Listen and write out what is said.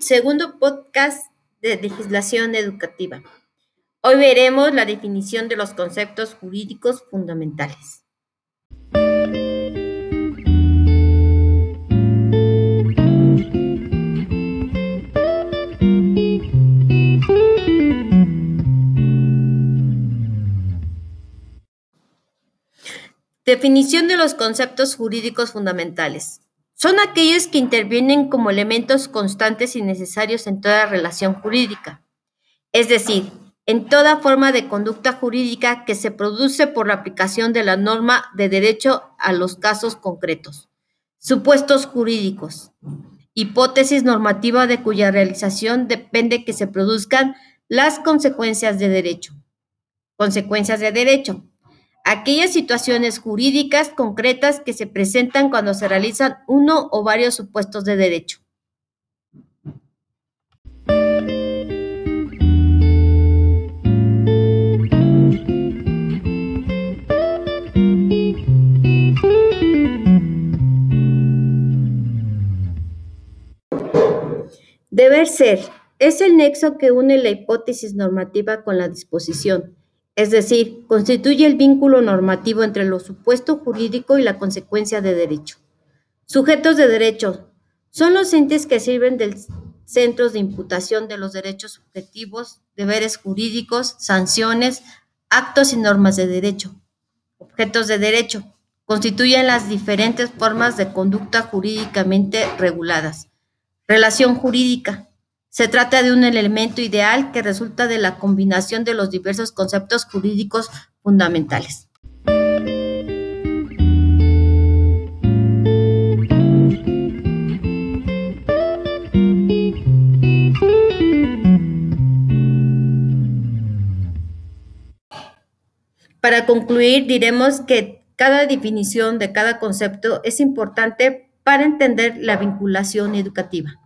segundo podcast de legislación educativa. Hoy veremos la definición de los conceptos jurídicos fundamentales. Definición de los conceptos jurídicos fundamentales. Son aquellos que intervienen como elementos constantes y necesarios en toda relación jurídica, es decir, en toda forma de conducta jurídica que se produce por la aplicación de la norma de derecho a los casos concretos. Supuestos jurídicos. Hipótesis normativa de cuya realización depende que se produzcan las consecuencias de derecho. Consecuencias de derecho aquellas situaciones jurídicas concretas que se presentan cuando se realizan uno o varios supuestos de derecho. Deber ser es el nexo que une la hipótesis normativa con la disposición es decir, constituye el vínculo normativo entre lo supuesto jurídico y la consecuencia de derecho. Sujetos de derecho son los entes que sirven de centros de imputación de los derechos subjetivos, deberes jurídicos, sanciones, actos y normas de derecho. Objetos de derecho constituyen las diferentes formas de conducta jurídicamente reguladas. Relación jurídica se trata de un elemento ideal que resulta de la combinación de los diversos conceptos jurídicos fundamentales. Para concluir, diremos que cada definición de cada concepto es importante para entender la vinculación educativa.